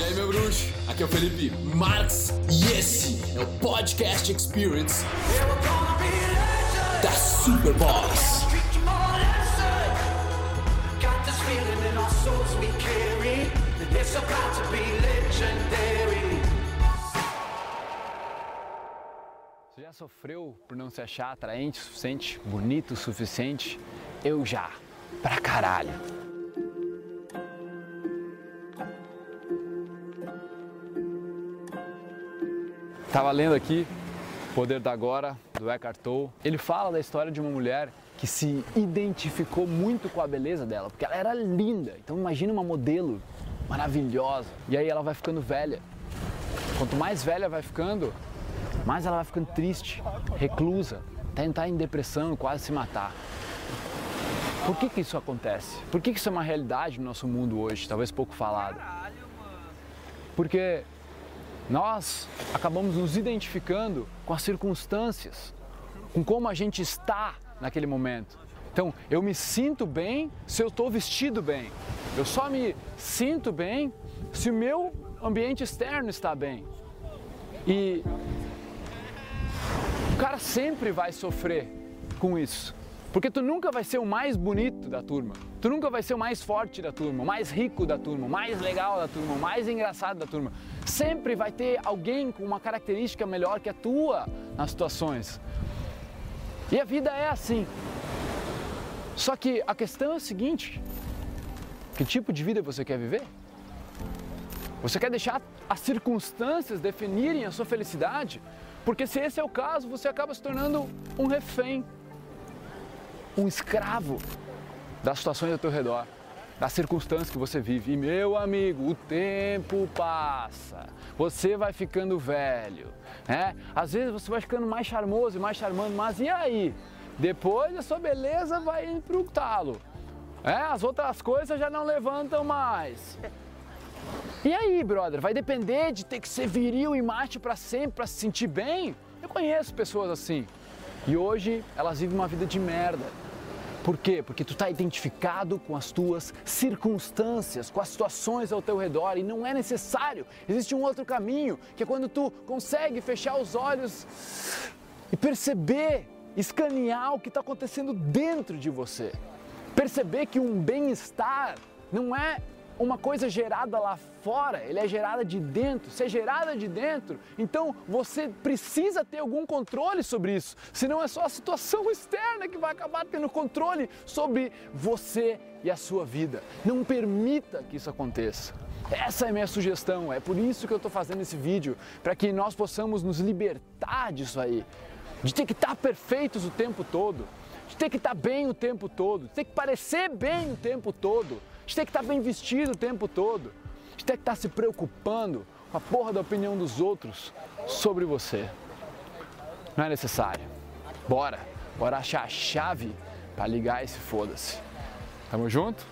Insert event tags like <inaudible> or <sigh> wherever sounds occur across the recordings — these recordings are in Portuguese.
E aí, meu bruxo? Aqui é o Felipe Marx e esse é o Podcast Experience da Superboss. Você já sofreu por não se achar atraente o suficiente, bonito o suficiente? Eu já. Pra caralho. Tava lendo aqui Poder da Agora, do Eckhart Tolle. Ele fala da história de uma mulher que se identificou muito com a beleza dela, porque ela era linda. Então imagina uma modelo maravilhosa. E aí ela vai ficando velha. Quanto mais velha vai ficando, mais ela vai ficando triste, reclusa, tentar em depressão, quase se matar. Por que, que isso acontece? Por que, que isso é uma realidade no nosso mundo hoje, talvez pouco falado? Porque nós acabamos nos identificando com as circunstâncias, com como a gente está naquele momento. Então, eu me sinto bem se eu estou vestido bem. Eu só me sinto bem se o meu ambiente externo está bem. E o cara sempre vai sofrer com isso. Porque tu nunca vai ser o mais bonito da turma. Tu nunca vai ser o mais forte da turma, o mais rico da turma, o mais legal da turma, o mais engraçado da turma. Sempre vai ter alguém com uma característica melhor que a tua nas situações. E a vida é assim. Só que a questão é a seguinte: que tipo de vida você quer viver? Você quer deixar as circunstâncias definirem a sua felicidade? Porque se esse é o caso, você acaba se tornando um refém um escravo das situações ao teu redor, das circunstâncias que você vive. E meu amigo, o tempo passa, você vai ficando velho, né? Às vezes você vai ficando mais charmoso e mais charmando, mas e aí? Depois a sua beleza vai pro talo. É, as outras coisas já não levantam mais. E aí, brother, vai depender de ter que ser viril e macho para sempre, para se sentir bem? Eu conheço pessoas assim. E hoje elas vivem uma vida de merda. Por quê? Porque tu está identificado com as tuas circunstâncias, com as situações ao teu redor e não é necessário. Existe um outro caminho, que é quando tu consegue fechar os olhos e perceber, escanear o que está acontecendo dentro de você. Perceber que um bem-estar não é uma coisa gerada lá fora, ele é gerada de dentro. Se é gerada de dentro, então você precisa ter algum controle sobre isso. Senão é só a situação <laughs> externa que vai acabar tendo controle sobre você e a sua vida. Não permita que isso aconteça. Essa é a minha sugestão, é por isso que eu estou fazendo esse vídeo, para que nós possamos nos libertar disso aí, de ter que estar perfeitos o tempo todo, de ter que estar bem o tempo todo, de ter que parecer bem o tempo todo, de ter que estar bem vestido o tempo todo, de ter que estar se preocupando com a porra da opinião dos outros sobre você. Não é necessário. Bora, bora achar a chave para ligar esse foda-se. Tamo junto?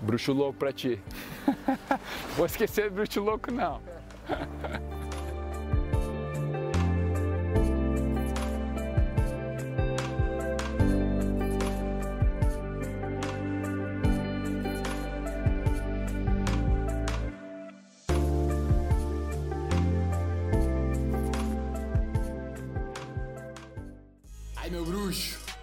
Bruxo louco pra ti. <laughs> Vou esquecer do bruxo louco não. <laughs>